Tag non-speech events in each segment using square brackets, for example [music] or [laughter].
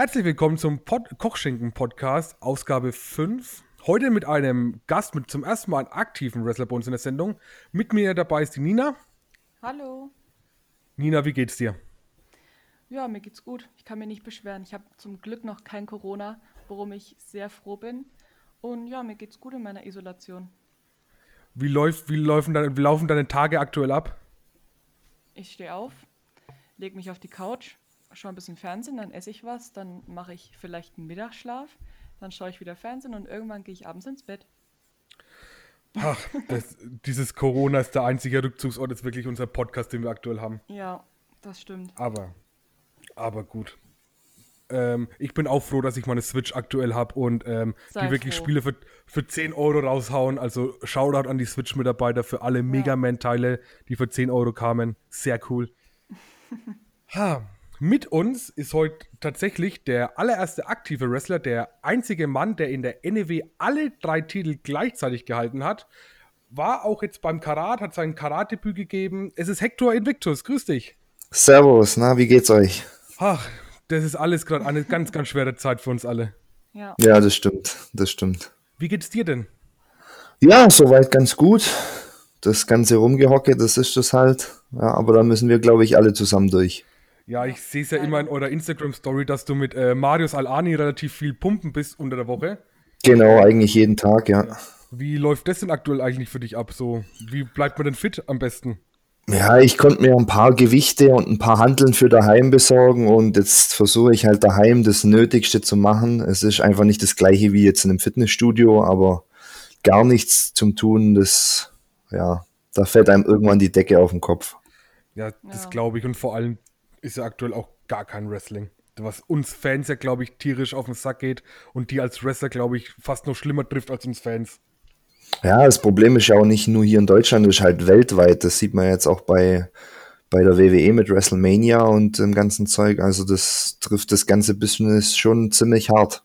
Herzlich willkommen zum Pod Kochschinken-Podcast, Ausgabe 5. Heute mit einem Gast, mit zum ersten Mal einen aktiven Wrestler bei uns in der Sendung. Mit mir dabei ist die Nina. Hallo. Nina, wie geht's dir? Ja, mir geht's gut. Ich kann mich nicht beschweren. Ich habe zum Glück noch kein Corona, worum ich sehr froh bin. Und ja, mir geht's gut in meiner Isolation. Wie, läuft, wie, laufen, deine, wie laufen deine Tage aktuell ab? Ich stehe auf, lege mich auf die Couch, schaue ein bisschen Fernsehen, dann esse ich was, dann mache ich vielleicht einen Mittagsschlaf, dann schaue ich wieder Fernsehen und irgendwann gehe ich abends ins Bett. Ach, das, dieses Corona ist der einzige Rückzugsort, ist wirklich unser Podcast, den wir aktuell haben. Ja, das stimmt. Aber, aber gut. Ähm, ich bin auch froh, dass ich meine Switch aktuell habe und ähm, die wirklich froh. Spiele für, für 10 Euro raushauen. Also Shoutout an die Switch-Mitarbeiter für alle ja. Mega Man-Teile, die für 10 Euro kamen. Sehr cool. [laughs] ha. Mit uns ist heute tatsächlich der allererste aktive Wrestler, der einzige Mann, der in der NEW alle drei Titel gleichzeitig gehalten hat. War auch jetzt beim Karat, hat sein Karatdebüt gegeben. Es ist Hector Invictus. Grüß dich. Servus, na, wie geht's euch? Ach, das ist alles gerade eine ganz, ganz schwere Zeit für uns alle. Ja. ja, das stimmt, das stimmt. Wie geht's dir denn? Ja, soweit ganz gut. Das ganze Rumgehocke, das ist das halt. Ja, aber da müssen wir, glaube ich, alle zusammen durch. Ja, ich sehe es ja immer in eurer Instagram-Story, dass du mit äh, Marius Alani relativ viel pumpen bist unter der Woche. Genau, eigentlich jeden Tag, ja. Wie läuft das denn aktuell eigentlich für dich ab? So, wie bleibt man denn fit am besten? Ja, ich konnte mir ein paar Gewichte und ein paar Handeln für daheim besorgen und jetzt versuche ich halt daheim das Nötigste zu machen. Es ist einfach nicht das gleiche wie jetzt in einem Fitnessstudio, aber gar nichts zum Tun, das, ja, da fällt einem irgendwann die Decke auf den Kopf. Ja, das ja. glaube ich und vor allem ist ja aktuell auch gar kein Wrestling. Was uns Fans ja, glaube ich, tierisch auf den Sack geht und die als Wrestler, glaube ich, fast noch schlimmer trifft als uns Fans. Ja, das Problem ist ja auch nicht nur hier in Deutschland, das ist halt weltweit. Das sieht man jetzt auch bei, bei der WWE mit WrestleMania und dem ganzen Zeug. Also das trifft das ganze Business schon ziemlich hart.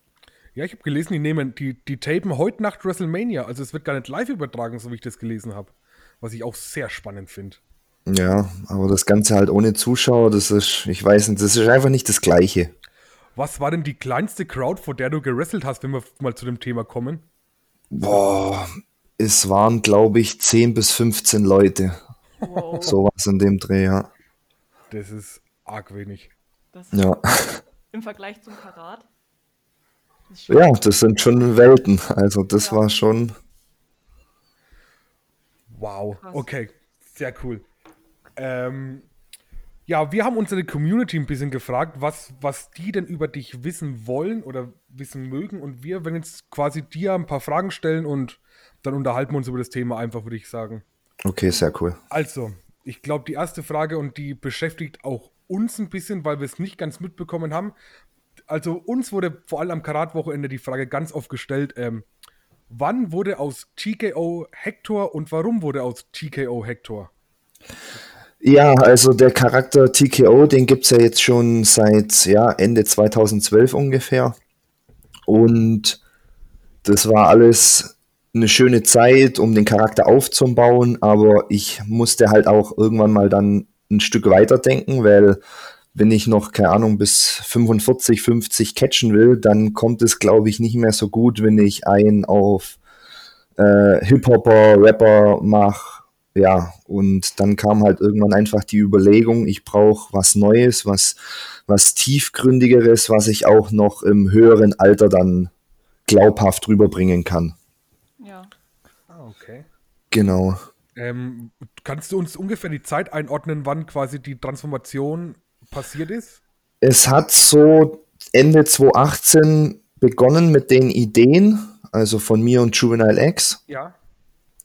Ja, ich habe gelesen, die nehmen, die, die tapen heute Nacht WrestleMania. Also es wird gar nicht live übertragen, so wie ich das gelesen habe. Was ich auch sehr spannend finde. Ja, aber das Ganze halt ohne Zuschauer, das ist, ich weiß nicht, das ist einfach nicht das Gleiche. Was war denn die kleinste Crowd, vor der du gewrestelt hast, wenn wir mal zu dem Thema kommen? Boah, es waren, glaube ich, 10 bis 15 Leute. Wow. Sowas in dem Dreh, ja. Das ist arg wenig. Das ja. Im Vergleich zum Karat. Das ja, das sind schon Welten. Also das ja. war schon. Wow, Krass. okay, sehr cool. Ähm, ja, wir haben unsere Community ein bisschen gefragt, was, was die denn über dich wissen wollen oder wissen mögen. Und wir werden jetzt quasi dir ein paar Fragen stellen und dann unterhalten wir uns über das Thema einfach, würde ich sagen. Okay, sehr cool. Also, ich glaube, die erste Frage und die beschäftigt auch uns ein bisschen, weil wir es nicht ganz mitbekommen haben. Also, uns wurde vor allem am Karat-Wochenende die Frage ganz oft gestellt: ähm, Wann wurde aus TKO Hector und warum wurde aus TKO Hector? Ja, also der Charakter TKO, den gibt es ja jetzt schon seit ja, Ende 2012 ungefähr. Und das war alles eine schöne Zeit, um den Charakter aufzubauen, aber ich musste halt auch irgendwann mal dann ein Stück weiter denken, weil wenn ich noch, keine Ahnung, bis 45, 50 catchen will, dann kommt es, glaube ich, nicht mehr so gut, wenn ich einen auf äh, Hip-Hopper, Rapper mache ja, und dann kam halt irgendwann einfach die Überlegung, ich brauche was Neues, was, was tiefgründigeres, was ich auch noch im höheren Alter dann glaubhaft rüberbringen kann. Ja. Ah, okay. Genau. Ähm, kannst du uns ungefähr die Zeit einordnen, wann quasi die Transformation passiert ist? Es hat so Ende 2018 begonnen mit den Ideen, also von mir und Juvenile X. Ja.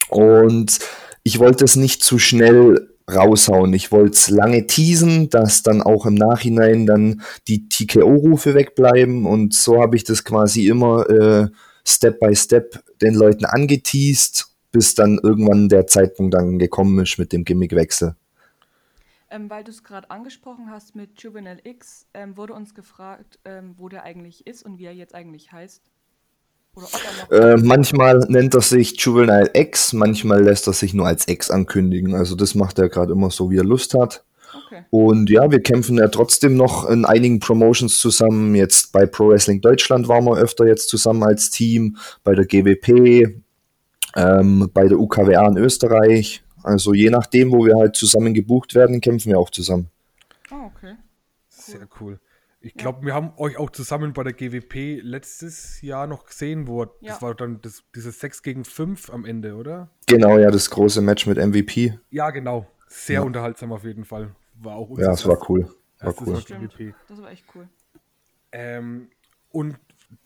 Und ich wollte es nicht zu schnell raushauen. Ich wollte es lange teasen, dass dann auch im Nachhinein dann die TKO-Rufe wegbleiben und so habe ich das quasi immer äh, Step by Step den Leuten angeteased, bis dann irgendwann der Zeitpunkt dann gekommen ist mit dem Gimmickwechsel. Ähm, weil du es gerade angesprochen hast mit Juvenile X, ähm, wurde uns gefragt, ähm, wo der eigentlich ist und wie er jetzt eigentlich heißt. Äh, manchmal nennt er sich Juvenile X, manchmal lässt er sich nur als X ankündigen. Also das macht er gerade immer so, wie er Lust hat. Okay. Und ja, wir kämpfen ja trotzdem noch in einigen Promotions zusammen. Jetzt bei Pro Wrestling Deutschland waren wir öfter jetzt zusammen als Team, bei der GWP, ähm, bei der UKWA in Österreich. Also je nachdem, wo wir halt zusammen gebucht werden, kämpfen wir auch zusammen. Ah, okay. Cool. Sehr cool. Ich glaube, ja. wir haben euch auch zusammen bei der GWP letztes Jahr noch gesehen, wo ja. das war dann das, dieses 6 gegen 5 am Ende, oder? Genau, ja, das große Match mit MVP. Ja, genau. Sehr ja. unterhaltsam auf jeden Fall. War auch Ja, es war cool. War cool. GWP. Das war echt cool. Ähm, und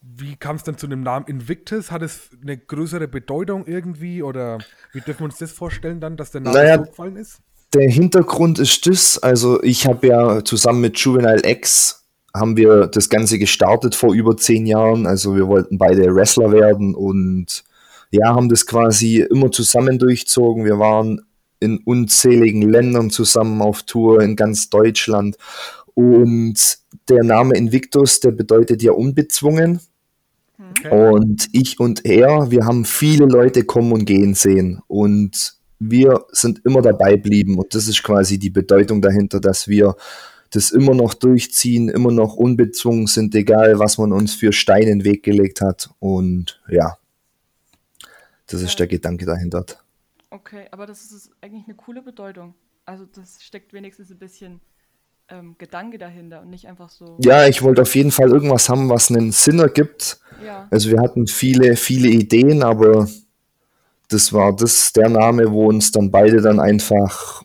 wie kam es dann zu dem Namen Invictus? Hat es eine größere Bedeutung irgendwie oder wie dürfen wir uns das vorstellen dann, dass der Name naja, so gefallen ist? Der Hintergrund ist das, also ich habe ja zusammen mit Juvenile X haben wir das Ganze gestartet vor über zehn Jahren. Also wir wollten beide Wrestler werden und ja, haben das quasi immer zusammen durchzogen. Wir waren in unzähligen Ländern zusammen auf Tour in ganz Deutschland. Und der Name Invictus, der bedeutet ja unbezwungen. Okay. Und ich und er, wir haben viele Leute kommen und gehen sehen. Und wir sind immer dabei blieben. Und das ist quasi die Bedeutung dahinter, dass wir das immer noch durchziehen, immer noch unbezwungen sind, egal was man uns für Steine in den Weg gelegt hat. Und ja, das ist der Gedanke dahinter. Okay, aber das ist eigentlich eine coole Bedeutung. Also das steckt wenigstens ein bisschen ähm, Gedanke dahinter und nicht einfach so. Ja, ich wollte auf jeden Fall irgendwas haben, was einen Sinn ergibt. Ja. Also wir hatten viele, viele Ideen, aber das war das der Name, wo uns dann beide dann einfach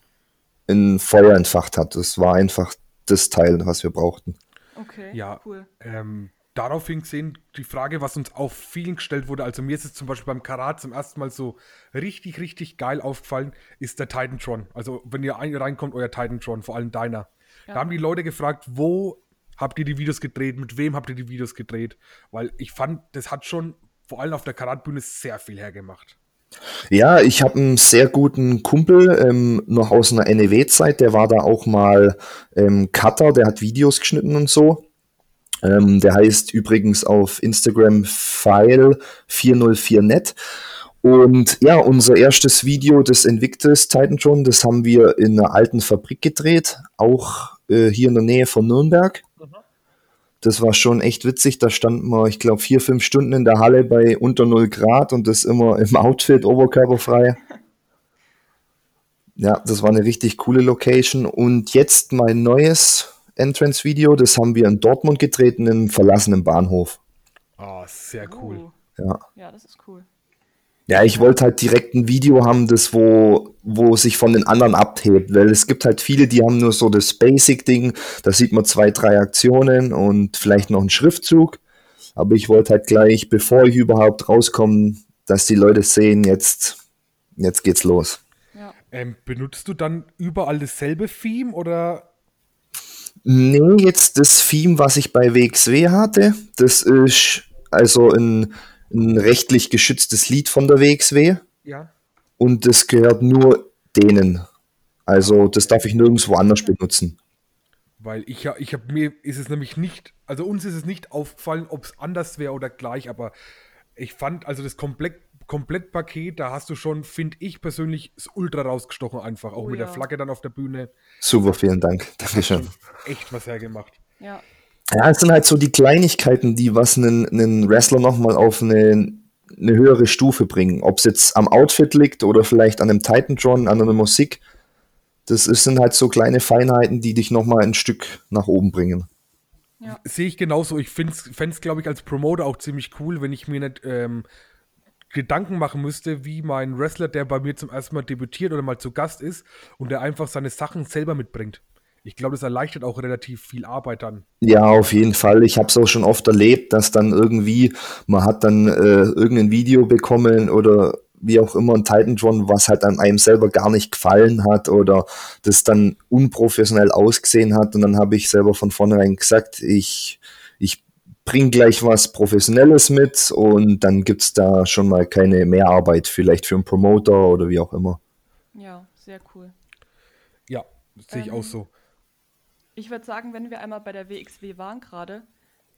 in Feuer entfacht hat. Das war einfach das Teil, was wir brauchten. Okay, ja, cool. Ähm, daraufhin gesehen, die Frage, was uns auf vielen gestellt wurde, also mir ist es zum Beispiel beim Karat zum ersten Mal so richtig, richtig geil aufgefallen, ist der Titantron. Also wenn ihr reinkommt, euer Titantron, vor allem deiner. Ja. Da haben die Leute gefragt, wo habt ihr die Videos gedreht, mit wem habt ihr die Videos gedreht? Weil ich fand, das hat schon vor allem auf der Karatbühne sehr viel hergemacht. Ja, ich habe einen sehr guten Kumpel ähm, noch aus einer NEW-Zeit, der war da auch mal ähm, Cutter, der hat Videos geschnitten und so. Ähm, der heißt übrigens auf Instagram File404net. Und ja, unser erstes Video des Invictus Titan Drone, das haben wir in einer alten Fabrik gedreht, auch äh, hier in der Nähe von Nürnberg. Das war schon echt witzig. Da standen wir, ich glaube, vier, fünf Stunden in der Halle bei unter 0 Grad und das immer im [laughs] Outfit, oberkörperfrei. Ja, das war eine richtig coole Location. Und jetzt mein neues Entrance-Video, das haben wir in Dortmund gedreht, in einem verlassenen Bahnhof. Oh, sehr cool. Oh. Ja. ja, das ist cool. Ja, ich wollte halt direkt ein Video haben, das wo, wo sich von den anderen abhebt, weil es gibt halt viele, die haben nur so das Basic-Ding, da sieht man zwei, drei Aktionen und vielleicht noch einen Schriftzug. Aber ich wollte halt gleich, bevor ich überhaupt rauskomme, dass die Leute sehen, jetzt, jetzt geht's los. Ja. Ähm, benutzt du dann überall dasselbe Theme oder? Nee, jetzt das Theme, was ich bei WXW hatte, das ist also ein ein rechtlich geschütztes Lied von der WXW. Ja. Und das gehört nur denen. Also das darf ich nirgendwo anders benutzen. Weil ich ja, ich habe mir ist es nämlich nicht, also uns ist es nicht aufgefallen, ob es anders wäre oder gleich, aber ich fand also das Komplett, Komplettpaket, da hast du schon, finde ich persönlich, das Ultra rausgestochen einfach, auch oh, mit ja. der Flagge dann auf der Bühne. Super, vielen Dank. Dankeschön. Echt was hergemacht. Ja. Ja, es sind halt so die Kleinigkeiten, die was einen, einen Wrestler nochmal auf eine, eine höhere Stufe bringen. Ob es jetzt am Outfit liegt oder vielleicht an einem Titantron, an einer Musik. Das ist, sind halt so kleine Feinheiten, die dich nochmal ein Stück nach oben bringen. Ja. Sehe ich genauso. Ich fände es, glaube ich, als Promoter auch ziemlich cool, wenn ich mir nicht ähm, Gedanken machen müsste, wie mein Wrestler, der bei mir zum ersten Mal debütiert oder mal zu Gast ist und der einfach seine Sachen selber mitbringt ich glaube, das erleichtert auch relativ viel Arbeit dann. Ja, auf jeden Fall. Ich habe es auch schon oft erlebt, dass dann irgendwie, man hat dann äh, irgendein Video bekommen oder wie auch immer ein Titantron, was halt an einem selber gar nicht gefallen hat oder das dann unprofessionell ausgesehen hat. Und dann habe ich selber von vornherein gesagt, ich, ich bringe gleich was Professionelles mit und dann gibt es da schon mal keine Mehrarbeit, vielleicht für einen Promoter oder wie auch immer. Ja, sehr cool. Ja, sehe ich ähm, auch so. Ich würde sagen, wenn wir einmal bei der WXW waren gerade,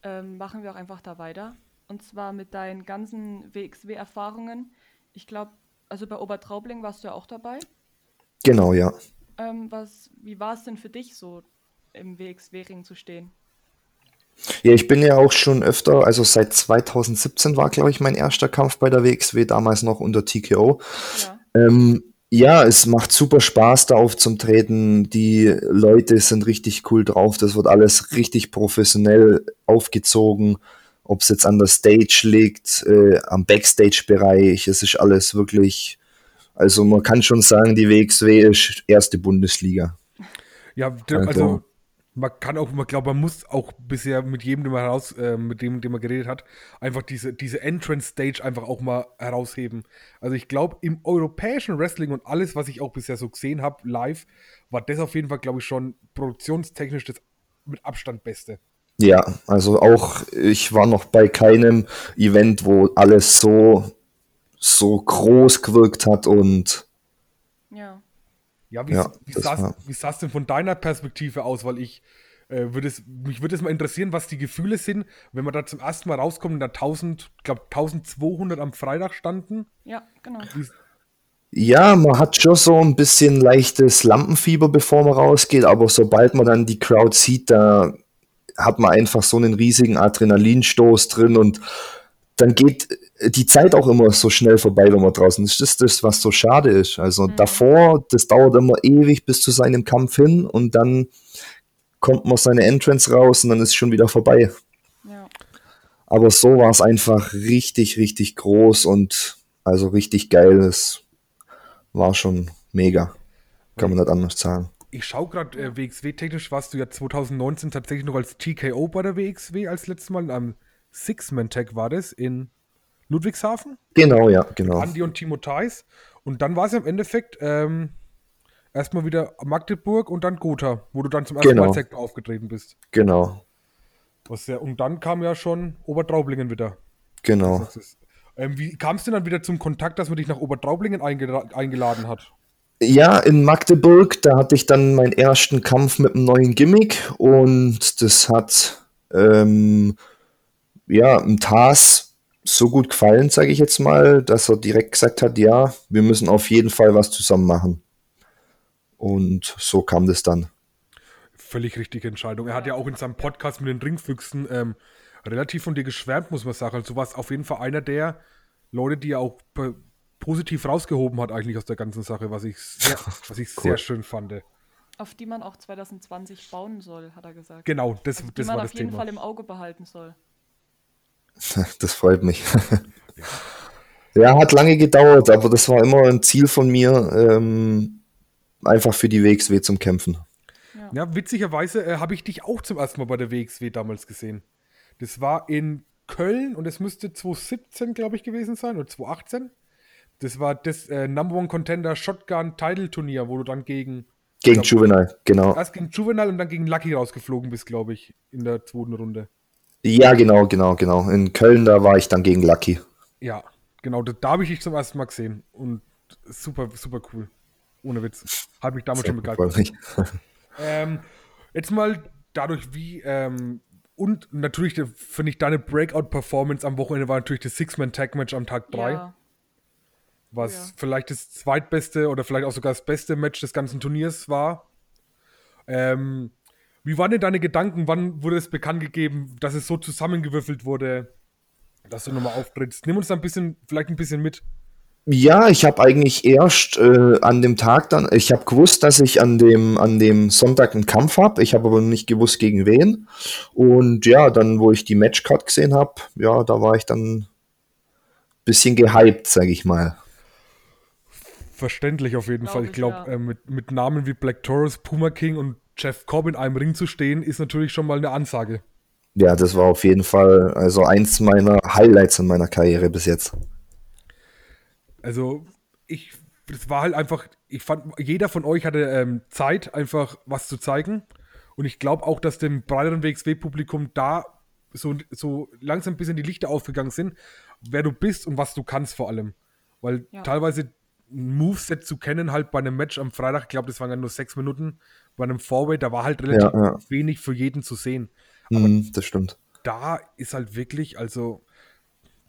ähm, machen wir auch einfach da weiter. Und zwar mit deinen ganzen WXW-Erfahrungen. Ich glaube, also bei Obertraubling warst du ja auch dabei. Genau, ja. ähm, was, wie war es denn für dich so, im WXW-Ring zu stehen? Ja, ich bin ja auch schon öfter, also seit 2017 war, glaube ich, mein erster Kampf bei der WXW, damals noch unter TKO. Ja. Ähm, ja, es macht super Spaß, da aufzutreten. Die Leute sind richtig cool drauf. Das wird alles richtig professionell aufgezogen. Ob es jetzt an der Stage liegt, äh, am Backstage-Bereich, es ist alles wirklich, also man kann schon sagen, die WXW ist erste Bundesliga. Ja, also, also man kann auch, man glaube, man muss auch bisher mit jedem, den man heraus, äh, mit dem, dem man geredet hat, einfach diese, diese Entrance-Stage einfach auch mal herausheben. Also ich glaube, im europäischen Wrestling und alles, was ich auch bisher so gesehen habe, live, war das auf jeden Fall, glaube ich, schon produktionstechnisch das mit Abstand Beste. Ja, also auch ich war noch bei keinem Event, wo alles so, so groß gewirkt hat und. Ja, wie, ja, wie, sah es denn von deiner Perspektive aus? Weil ich äh, würde es, mich würde es mal interessieren, was die Gefühle sind, wenn man da zum ersten Mal rauskommt und da 1000, ich glaube 1200 am Freitag standen. Ja, genau. Wie, ja, man hat schon so ein bisschen leichtes Lampenfieber, bevor man rausgeht, aber sobald man dann die Crowd sieht, da hat man einfach so einen riesigen Adrenalinstoß drin und dann geht die Zeit auch immer so schnell vorbei, wenn man draußen ist. Das ist das, was so schade ist. Also mhm. davor, das dauert immer ewig bis zu seinem Kampf hin und dann kommt man seine Entrance raus und dann ist es schon wieder vorbei. Ja. Aber so war es einfach richtig, richtig groß und also richtig geil. Es war schon mega. Kann man nicht anders sagen. Ich schaue gerade, äh, WXW-technisch warst du ja 2019 tatsächlich noch als TKO bei der WXW als letztes Mal. Am Six-Man-Tag war das in Ludwigshafen. Genau, ja, genau. Andi und Timo Theis. Und dann war es im Endeffekt ähm, erstmal wieder Magdeburg und dann Gotha, wo du dann zum ersten genau. Mal Sektor aufgetreten bist. Genau. Was ja, und dann kam ja schon Obertraublingen wieder. Genau. Ähm, wie kam es denn dann wieder zum Kontakt, dass man dich nach Obertraublingen eingela eingeladen hat? Ja, in Magdeburg, da hatte ich dann meinen ersten Kampf mit einem neuen Gimmick und das hat ähm, ja im TAS so gut gefallen, sage ich jetzt mal, dass er direkt gesagt hat, ja, wir müssen auf jeden Fall was zusammen machen. Und so kam das dann. Völlig richtige Entscheidung. Er hat ja auch in seinem Podcast mit den Ringfüchsen ähm, relativ von dir geschwärmt, muss man sagen. Also du warst auf jeden Fall einer der Leute, die er auch positiv rausgehoben hat eigentlich aus der ganzen Sache, was ich sehr, [laughs] was ich cool. sehr schön fand. Auf die man auch 2020 bauen soll, hat er gesagt. Genau, das, also, das war das Thema. Die man auf jeden Fall im Auge behalten soll. [laughs] Das freut mich. ja, hat lange gedauert, aber das war immer ein Ziel von mir, ähm, einfach für die WXW zum Kämpfen. Ja, ja witzigerweise äh, habe ich dich auch zum ersten Mal bei der WXW damals gesehen. Das war in Köln und es müsste 2017, glaube ich, gewesen sein oder 2018. Das war das äh, Number One Contender Shotgun Title Turnier, wo du dann gegen. Gegen glaub, Juvenile, genau. Erst gegen Juvenile und dann gegen Lucky rausgeflogen bist, glaube ich, in der zweiten Runde. Ja, genau, genau, genau. In Köln, da war ich dann gegen Lucky. Ja, genau, da, da habe ich dich zum ersten Mal gesehen. Und super, super cool. Ohne Witz. Hat mich damals Sehr schon begeistert. [laughs] ähm, jetzt mal dadurch, wie, ähm, und natürlich finde ich deine Breakout-Performance am Wochenende war natürlich das Six-Man-Tag-Match am Tag 3. Ja. Was ja. vielleicht das zweitbeste oder vielleicht auch sogar das beste Match des ganzen Turniers war. Ähm, wie waren denn deine Gedanken? Wann wurde es bekannt gegeben, dass es so zusammengewürfelt wurde, dass du nochmal auftrittst? Nimm uns da ein bisschen, vielleicht ein bisschen mit. Ja, ich habe eigentlich erst äh, an dem Tag dann, ich habe gewusst, dass ich an dem, an dem Sonntag einen Kampf habe. Ich habe aber nicht gewusst, gegen wen. Und ja, dann, wo ich die Matchcard gesehen habe, ja, da war ich dann ein bisschen gehypt, sage ich mal. Verständlich auf jeden Fall. Ich glaube, ja. äh, mit, mit Namen wie Black Taurus, Puma King und Jeff Cobb in einem Ring zu stehen, ist natürlich schon mal eine Ansage. Ja, das war auf jeden Fall also eins meiner Highlights in meiner Karriere bis jetzt. Also ich, das war halt einfach, ich fand, jeder von euch hatte ähm, Zeit, einfach was zu zeigen. Und ich glaube auch, dass dem breiteren WXW-Publikum da so, so langsam ein bisschen die Lichter aufgegangen sind, wer du bist und was du kannst vor allem. Weil ja. teilweise Moveset zu kennen, halt bei einem Match am Freitag, ich glaube, das waren ja nur sechs Minuten, bei einem Fourway, da war halt relativ ja, ja. wenig für jeden zu sehen. Aber mm, das stimmt. Da ist halt wirklich, also,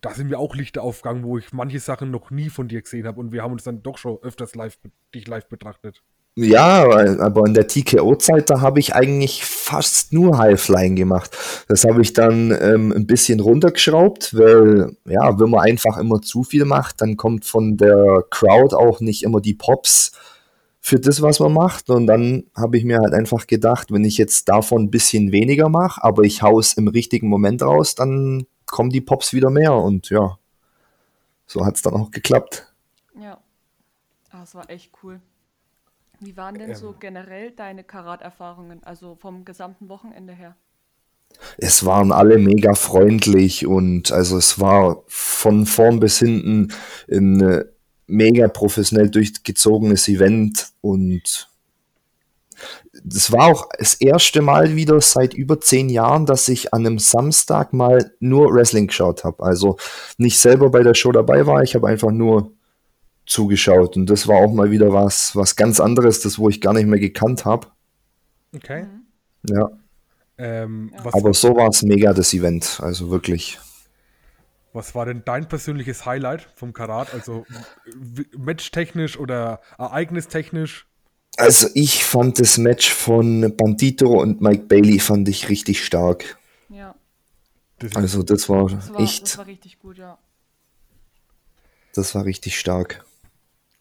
da sind mir auch Lichter aufgegangen, wo ich manche Sachen noch nie von dir gesehen habe und wir haben uns dann doch schon öfters live, dich live betrachtet. Ja, aber in der TKO-Zeit, da habe ich eigentlich fast nur Highflying gemacht. Das habe ich dann ähm, ein bisschen runtergeschraubt, weil, ja, wenn man einfach immer zu viel macht, dann kommt von der Crowd auch nicht immer die Pops für das, was man macht. Und dann habe ich mir halt einfach gedacht, wenn ich jetzt davon ein bisschen weniger mache, aber ich haue es im richtigen Moment raus, dann kommen die Pops wieder mehr. Und ja, so hat es dann auch geklappt. Ja, ah, das war echt cool. Wie waren denn so ähm. generell deine Karat-Erfahrungen, also vom gesamten Wochenende her? Es waren alle mega freundlich und also es war von vorn bis hinten ein äh, mega professionell durchgezogenes Event und das war auch das erste Mal wieder seit über zehn Jahren, dass ich an einem Samstag mal nur Wrestling geschaut habe. Also nicht selber bei der Show dabei war, ich habe einfach nur zugeschaut. Und das war auch mal wieder was, was ganz anderes, das wo ich gar nicht mehr gekannt habe. Okay. Mhm. Ja. Ähm, Aber so war es mega, das Event. Also wirklich. Was war denn dein persönliches Highlight vom Karat? Also matchtechnisch oder ereignistechnisch? Also ich fand das Match von Bandito und Mike Bailey fand ich richtig stark. Ja. Das also das war, das war echt. Das war richtig gut, ja. Das war richtig stark.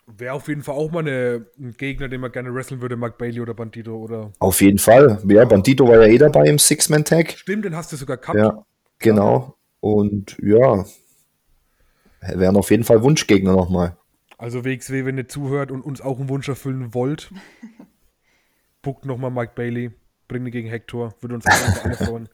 Wäre auf jeden Fall auch mal eine, ein Gegner, den man gerne wresteln würde, Mark Bailey oder Bandito, oder? Auf jeden Fall. Ja, Bandito war ja eh dabei im Six-Man-Tag. Stimmt, den hast du sogar gehabt. Ja, genau. Und ja, wären auf jeden Fall Wunschgegner nochmal. Also WXW, wenn ihr zuhört und uns auch einen Wunsch erfüllen wollt, [laughs] buckt nochmal Mike Bailey, bringt ihn gegen Hector, würde uns alle [laughs] freuen.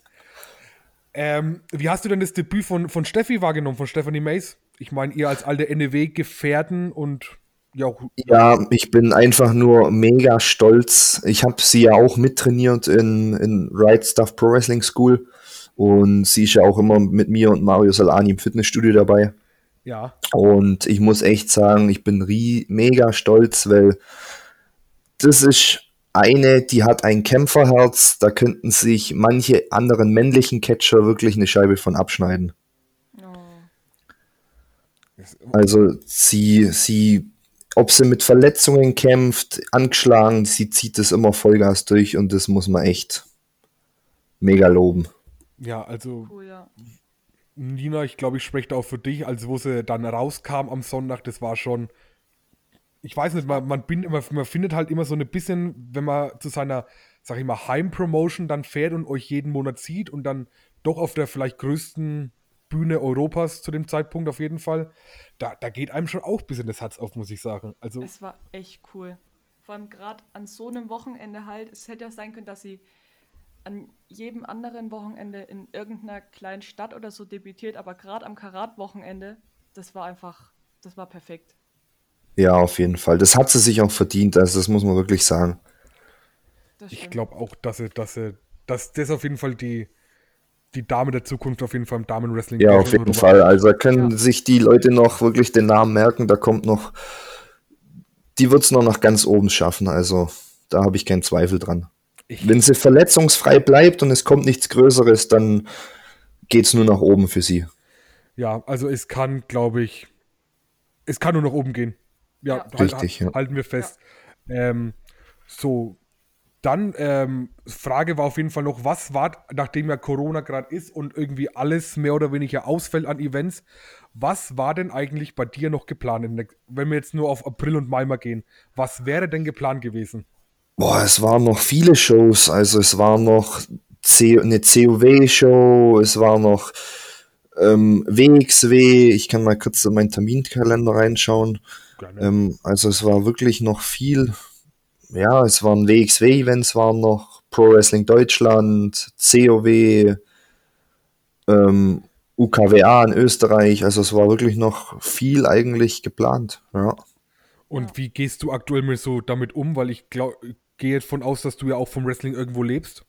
Ähm, wie hast du denn das Debüt von, von Steffi wahrgenommen, von Stephanie Mace? Ich meine, ihr als alte NEW-Gefährten und ja, ja, ich bin einfach nur mega stolz. Ich habe sie ja auch mittrainiert in, in Right Stuff Pro Wrestling School und sie ist ja auch immer mit mir und Mario Salani im Fitnessstudio dabei. Ja. Und ich muss echt sagen, ich bin mega stolz, weil das ist eine, die hat ein Kämpferherz, da könnten sich manche anderen männlichen Catcher wirklich eine Scheibe von abschneiden. Oh. Also sie, sie ob sie mit Verletzungen kämpft, angeschlagen, sie zieht das immer Vollgas durch und das muss man echt mega loben. Ja, also cool, ja. Nina, ich glaube, ich spreche da auch für dich, als wo sie dann rauskam am Sonntag, das war schon, ich weiß nicht, man, man, bin immer, man findet halt immer so ein bisschen, wenn man zu seiner, sag ich mal, Heimpromotion dann fährt und euch jeden Monat sieht und dann doch auf der vielleicht größten Bühne Europas zu dem Zeitpunkt auf jeden Fall. Da, da geht einem schon auch ein bisschen das Herz auf, muss ich sagen. Also, es war echt cool. Vor allem gerade an so einem Wochenende halt. Es hätte ja sein können, dass sie an jedem anderen Wochenende in irgendeiner kleinen Stadt oder so debütiert, aber gerade am Karat-Wochenende, das war einfach, das war perfekt. Ja, auf jeden Fall. Das hat sie sich auch verdient, also das muss man wirklich sagen. Ich glaube auch, dass sie, dass sie, dass das auf jeden Fall die, die Dame der Zukunft auf jeden Fall im Damenwrestling. Ja, auf jeden Fall. Also können ja. sich die Leute noch wirklich den Namen merken. Da kommt noch, die wird es noch nach ganz oben schaffen. Also da habe ich keinen Zweifel dran. Ich Wenn sie verletzungsfrei bleibt und es kommt nichts Größeres, dann geht es nur nach oben für sie. Ja, also es kann, glaube ich, es kann nur nach oben gehen. Ja, ja. Richtig, halt, ja. halten wir fest. Ja. Ähm, so, dann, ähm, Frage war auf jeden Fall noch, was war, nachdem ja Corona gerade ist und irgendwie alles mehr oder weniger ausfällt an Events, was war denn eigentlich bei dir noch geplant, wenn wir jetzt nur auf April und Mai mal gehen? Was wäre denn geplant gewesen? Boah, es waren noch viele Shows, also es war noch C eine COW-Show, es war noch ähm, WXW, ich kann mal kurz in meinen Terminkalender reinschauen. Ähm, also es war wirklich noch viel ja, es waren WXW-Events, waren noch Pro Wrestling Deutschland, COW, ähm, UKWA in Österreich. Also es war wirklich noch viel eigentlich geplant. Ja. Und wie gehst du aktuell mit so damit um? Weil ich glaube, gehe jetzt von aus, dass du ja auch vom Wrestling irgendwo lebst.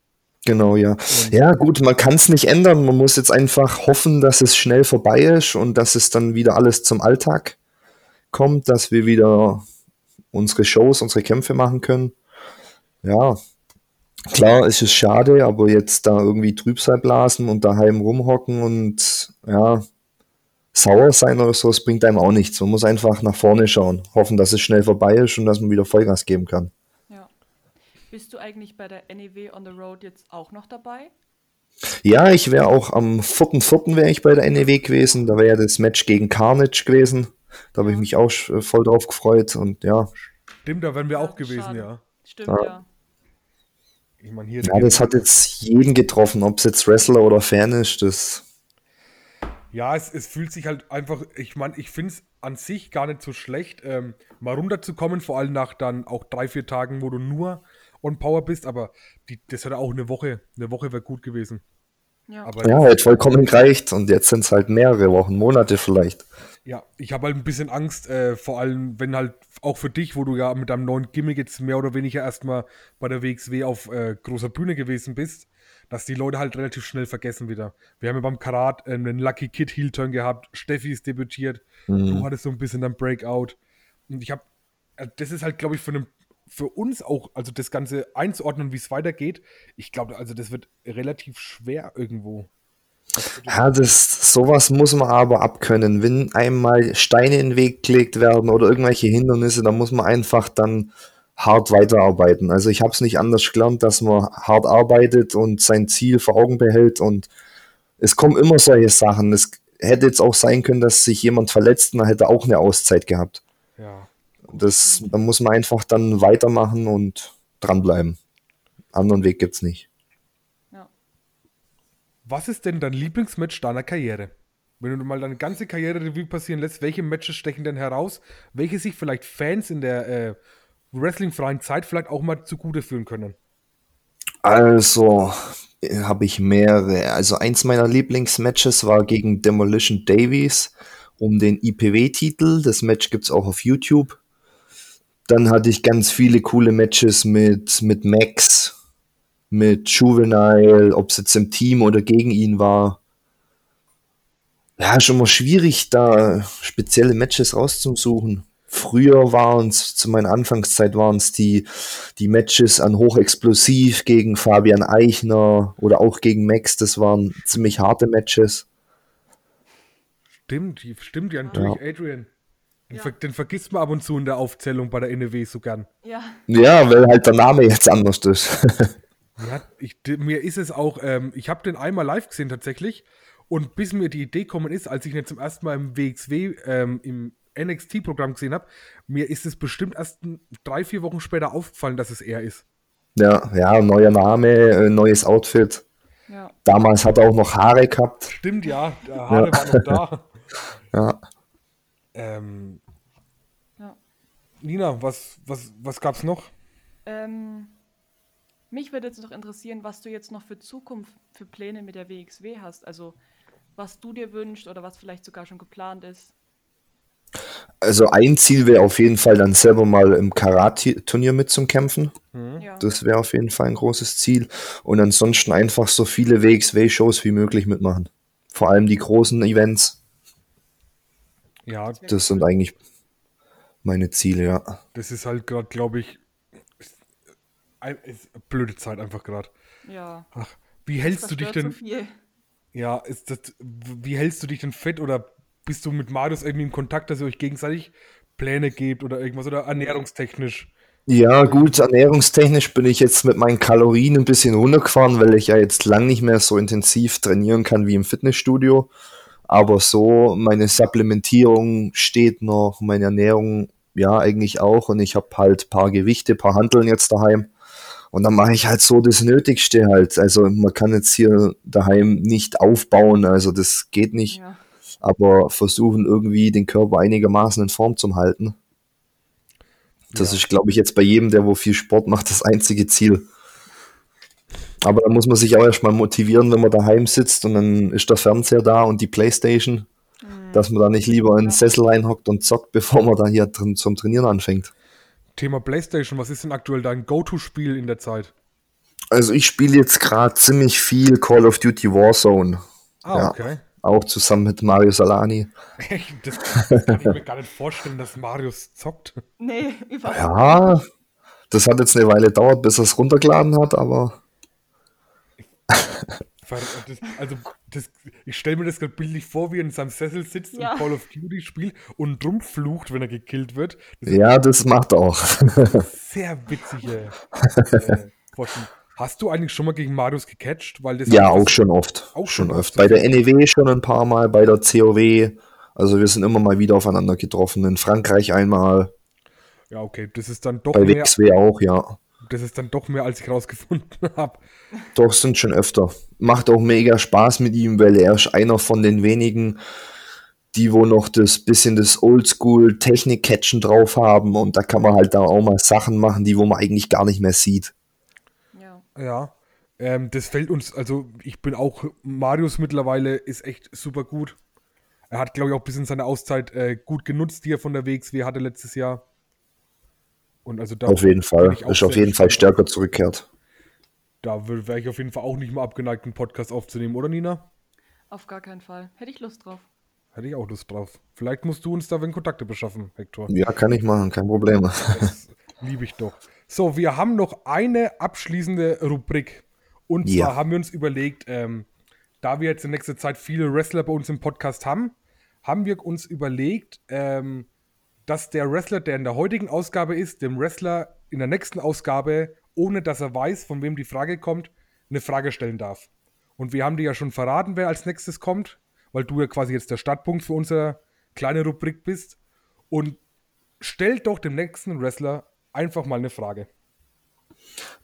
Genau, ja. Und ja, gut, man kann es nicht ändern. Man muss jetzt einfach hoffen, dass es schnell vorbei ist und dass es dann wieder alles zum Alltag kommt, dass wir wieder unsere Shows, unsere Kämpfe machen können. Ja, klar ist es schade, aber jetzt da irgendwie Trübsal blasen und daheim rumhocken und ja, sauer sein oder so, das bringt einem auch nichts. Man muss einfach nach vorne schauen, hoffen, dass es schnell vorbei ist und dass man wieder Vollgas geben kann. Bist du eigentlich bei der NEW on the Road jetzt auch noch dabei? Ja, ich wäre auch am 4.4. wäre ich bei der NEW gewesen. Da wäre ja das Match gegen Carnage gewesen. Da habe ich mich auch äh, voll drauf gefreut und ja. Stimmt, da wären wir auch gewesen, schade. ja. Stimmt, ja. ja. Ich mein, hier ja, das hat jetzt jeden getroffen, ob es jetzt Wrestler oder Fan ist, das. Ja, es, es fühlt sich halt einfach, ich meine, ich finde es an sich gar nicht so schlecht, ähm, mal runterzukommen, vor allem nach dann auch drei, vier Tagen, wo du nur on Power bist, aber die, das hätte auch eine Woche, eine Woche wäre gut gewesen. Ja, aber ja hätte vollkommen gereicht und jetzt sind es halt mehrere Wochen, Monate vielleicht. Ja, ich habe halt ein bisschen Angst, äh, vor allem, wenn halt auch für dich, wo du ja mit deinem neuen Gimmick jetzt mehr oder weniger erstmal bei der WXW auf äh, großer Bühne gewesen bist, dass die Leute halt relativ schnell vergessen wieder. Wir haben ja beim Karat äh, einen Lucky Kid Heel-Turn gehabt, Steffi ist debütiert, mhm. du hattest so ein bisschen dann Breakout. Und ich habe, äh, das ist halt, glaube ich, für, einen, für uns auch, also das Ganze einzuordnen, wie es weitergeht, ich glaube, also das wird relativ schwer irgendwo. Ja, das, sowas muss man aber abkönnen. Wenn einmal Steine in den Weg gelegt werden oder irgendwelche Hindernisse, dann muss man einfach dann hart weiterarbeiten. Also ich habe es nicht anders gelernt, dass man hart arbeitet und sein Ziel vor Augen behält und es kommen immer solche Sachen. Es hätte jetzt auch sein können, dass sich jemand verletzt und dann hätte auch eine Auszeit gehabt. Ja. Das, da muss man einfach dann weitermachen und dranbleiben. Anderen Weg gibt es nicht. Was ist denn dein Lieblingsmatch deiner Karriere? Wenn du mal deine ganze Karriere Revue passieren lässt, welche Matches stechen denn heraus? Welche sich vielleicht Fans in der äh, wrestlingfreien Zeit vielleicht auch mal zugute führen können? Also, habe ich mehrere. Also, eins meiner Lieblingsmatches war gegen Demolition Davies um den IPW-Titel. Das Match gibt es auch auf YouTube. Dann hatte ich ganz viele coole Matches mit, mit Max, mit Juvenile, ob es jetzt im Team oder gegen ihn war. Ja, schon mal schwierig, da spezielle Matches rauszusuchen. Früher waren es, zu meiner Anfangszeit waren es die, die Matches an Hochexplosiv gegen Fabian Eichner oder auch gegen Max. Das waren ziemlich harte Matches. Stimmt, stimmt ja natürlich, ja. Adrian. Den, ja. ver den, vergisst man ab und zu in der Aufzählung bei der NEW so gern. Ja. Ja, weil halt der Name jetzt anders ist. [laughs] Ja, ich, mir ist es auch, ähm, ich habe den einmal live gesehen tatsächlich und bis mir die Idee gekommen ist, als ich ihn zum ersten Mal im WXW, ähm, im NXT-Programm gesehen habe, mir ist es bestimmt erst drei, vier Wochen später aufgefallen, dass es er ist. Ja, ja, neuer Name, äh, neues Outfit. Ja. Damals hat er auch noch Haare gehabt. Stimmt, ja, Haare ja. waren noch da. [laughs] ja. Ähm, ja. Nina, was, was, was gab's noch? Ähm, mich würde jetzt noch interessieren, was du jetzt noch für Zukunft, für Pläne mit der WXW hast. Also was du dir wünschst oder was vielleicht sogar schon geplant ist. Also ein Ziel wäre auf jeden Fall dann selber mal im Karate-Turnier mitzukämpfen. Mhm. Ja. Das wäre auf jeden Fall ein großes Ziel. Und ansonsten einfach so viele WXW-Shows wie möglich mitmachen. Vor allem die großen Events. Ja, das sind eigentlich meine Ziele, ja. Das ist halt gerade, glaube ich, blöde Zeit einfach gerade. Ja. Ach, wie hältst du dich denn? So ja, ist das, wie hältst du dich denn fit oder bist du mit Marius irgendwie in Kontakt, dass ihr euch gegenseitig Pläne gebt oder irgendwas oder ernährungstechnisch? Ja, gut, ernährungstechnisch bin ich jetzt mit meinen Kalorien ein bisschen runtergefahren, weil ich ja jetzt lang nicht mehr so intensiv trainieren kann wie im Fitnessstudio. Aber so, meine Supplementierung steht noch, meine Ernährung ja eigentlich auch und ich habe halt ein paar Gewichte, ein paar Handeln jetzt daheim. Und dann mache ich halt so das Nötigste halt. Also man kann jetzt hier daheim nicht aufbauen, also das geht nicht. Ja. Aber versuchen irgendwie den Körper einigermaßen in Form zu halten. Das ja. ist, glaube ich, jetzt bei jedem, der wo viel Sport macht, das einzige Ziel. Aber da muss man sich auch erstmal motivieren, wenn man daheim sitzt und dann ist der Fernseher da und die Playstation, mhm. dass man da nicht lieber in den Sessel reinhockt und zockt, [laughs] bevor man da hier drin zum Trainieren anfängt. Thema PlayStation, was ist denn aktuell dein Go-To-Spiel in der Zeit? Also ich spiele jetzt gerade ziemlich viel Call of Duty Warzone. Ah, ja, okay. Auch zusammen mit Mario Salani. das, [laughs] das kann ich mir gar nicht vorstellen, dass Marius zockt. Nee, überhaupt Ja, das hat jetzt eine Weile gedauert, bis er es runtergeladen hat, aber. Also, das, ich stelle mir das gerade bildlich vor, wie er in seinem Sessel sitzt ja. und Call of Duty spielt und drum flucht, wenn er gekillt wird. Das ja, das macht er auch. [laughs] Sehr witzige äh, Hast du eigentlich schon mal gegen Marius gecatcht? Weil das ja, auch schon oft. Auch schon oft. Bei der NEW schon ein paar Mal, bei der COW. Also wir sind immer mal wieder aufeinander getroffen. In Frankreich einmal. Ja, okay. Das ist dann doch Bei mehr. WXW auch, ja. Das ist dann doch mehr, als ich rausgefunden [laughs] habe. Doch, sind schon öfter. Macht auch mega Spaß mit ihm, weil er ist einer von den wenigen, die wo noch das bisschen das Oldschool Technik-Catchen drauf haben und da kann man halt da auch mal Sachen machen, die wo man eigentlich gar nicht mehr sieht. Ja. Ja. Ähm, das fällt uns, also ich bin auch, Marius mittlerweile ist echt super gut. Er hat, glaube ich, auch ein bisschen seine Auszeit äh, gut genutzt, die er von der WXW hatte letztes Jahr. Und also auf jeden Fall. Ist auf jeden Fall stärker zurückkehrt. Da wäre ich auf jeden Fall auch nicht mal abgeneigt, einen Podcast aufzunehmen, oder Nina? Auf gar keinen Fall. Hätte ich Lust drauf. Hätte ich auch Lust drauf. Vielleicht musst du uns da wenn Kontakte beschaffen, Hector. Ja, kann ich machen, kein Problem. Das liebe ich doch. So, wir haben noch eine abschließende Rubrik. Und zwar ja. haben wir uns überlegt, ähm, da wir jetzt in nächster Zeit viele Wrestler bei uns im Podcast haben, haben wir uns überlegt, ähm, dass der Wrestler, der in der heutigen Ausgabe ist, dem Wrestler in der nächsten Ausgabe, ohne dass er weiß, von wem die Frage kommt, eine Frage stellen darf. Und wir haben dir ja schon verraten, wer als nächstes kommt, weil du ja quasi jetzt der Startpunkt für unsere kleine Rubrik bist. Und stell doch dem nächsten Wrestler einfach mal eine Frage.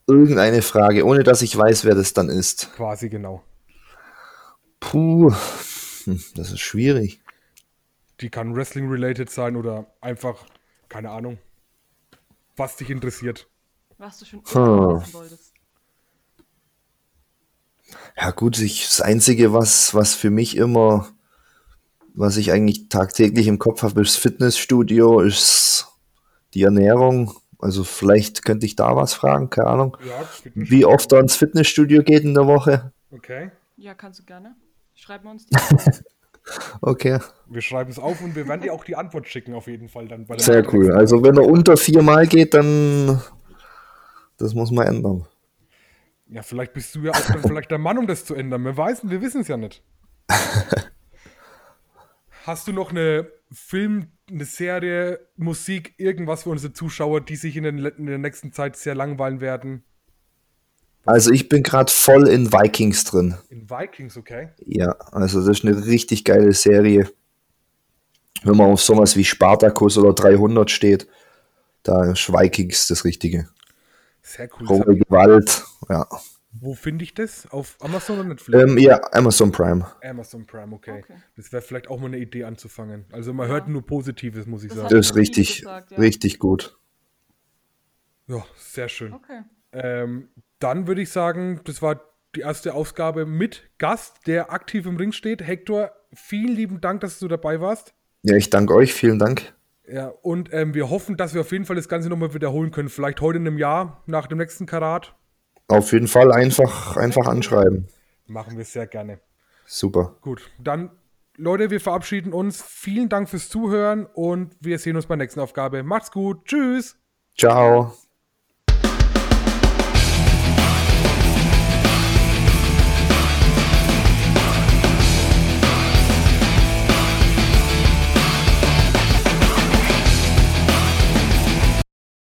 Irgendeine Frage, ohne dass ich weiß, wer das dann ist. Quasi genau. Puh, hm, das ist schwierig. Die kann Wrestling-related sein oder einfach, keine Ahnung, was dich interessiert. Was du schon immer hm. wolltest. Ja gut, ich, das Einzige, was, was für mich immer, was ich eigentlich tagtäglich im Kopf habe, ist Fitnessstudio, ist die Ernährung. Also vielleicht könnte ich da was fragen, keine Ahnung. Ja, Wie oft er ins Fitnessstudio geht in der Woche. Okay. Ja, kannst du gerne. Schreib mir uns die. [laughs] Okay. Wir schreiben es auf und wir werden dir auch die Antwort schicken, auf jeden Fall dann. Sehr cool. Also wenn er unter viermal geht, dann das muss man ändern. Ja, vielleicht bist du ja auch dann vielleicht der Mann, um das zu ändern. Wir, weiß, wir wissen es ja nicht. [laughs] Hast du noch eine Film, eine Serie, Musik, irgendwas für unsere Zuschauer, die sich in, den, in der nächsten Zeit sehr langweilen werden? Also ich bin gerade voll in Vikings drin. In Vikings, okay. Ja, also das ist eine richtig geile Serie. Wenn man auf sowas wie Spartacus oder 300 steht, da ist Vikings das Richtige. Sehr cool. Rohe Gewalt, ja. Wo finde ich das? Auf Amazon oder Netflix? Ähm, ja, Amazon Prime. Amazon Prime, okay. okay. Das wäre vielleicht auch mal eine Idee anzufangen. Also man ja. hört nur Positives, muss ich das sagen. Das ist richtig, gesagt, ja. richtig gut. Ja, sehr schön. Okay. Ähm, dann würde ich sagen, das war die erste Ausgabe mit Gast, der aktiv im Ring steht. Hector, vielen lieben Dank, dass du dabei warst. Ja, ich danke euch, vielen Dank. Ja, und ähm, wir hoffen, dass wir auf jeden Fall das Ganze nochmal wiederholen können. Vielleicht heute in einem Jahr, nach dem nächsten Karat. Auf jeden Fall einfach, einfach anschreiben. Machen wir sehr gerne. Super. Gut, dann Leute, wir verabschieden uns. Vielen Dank fürs Zuhören und wir sehen uns bei der nächsten Aufgabe. Macht's gut. Tschüss. Ciao.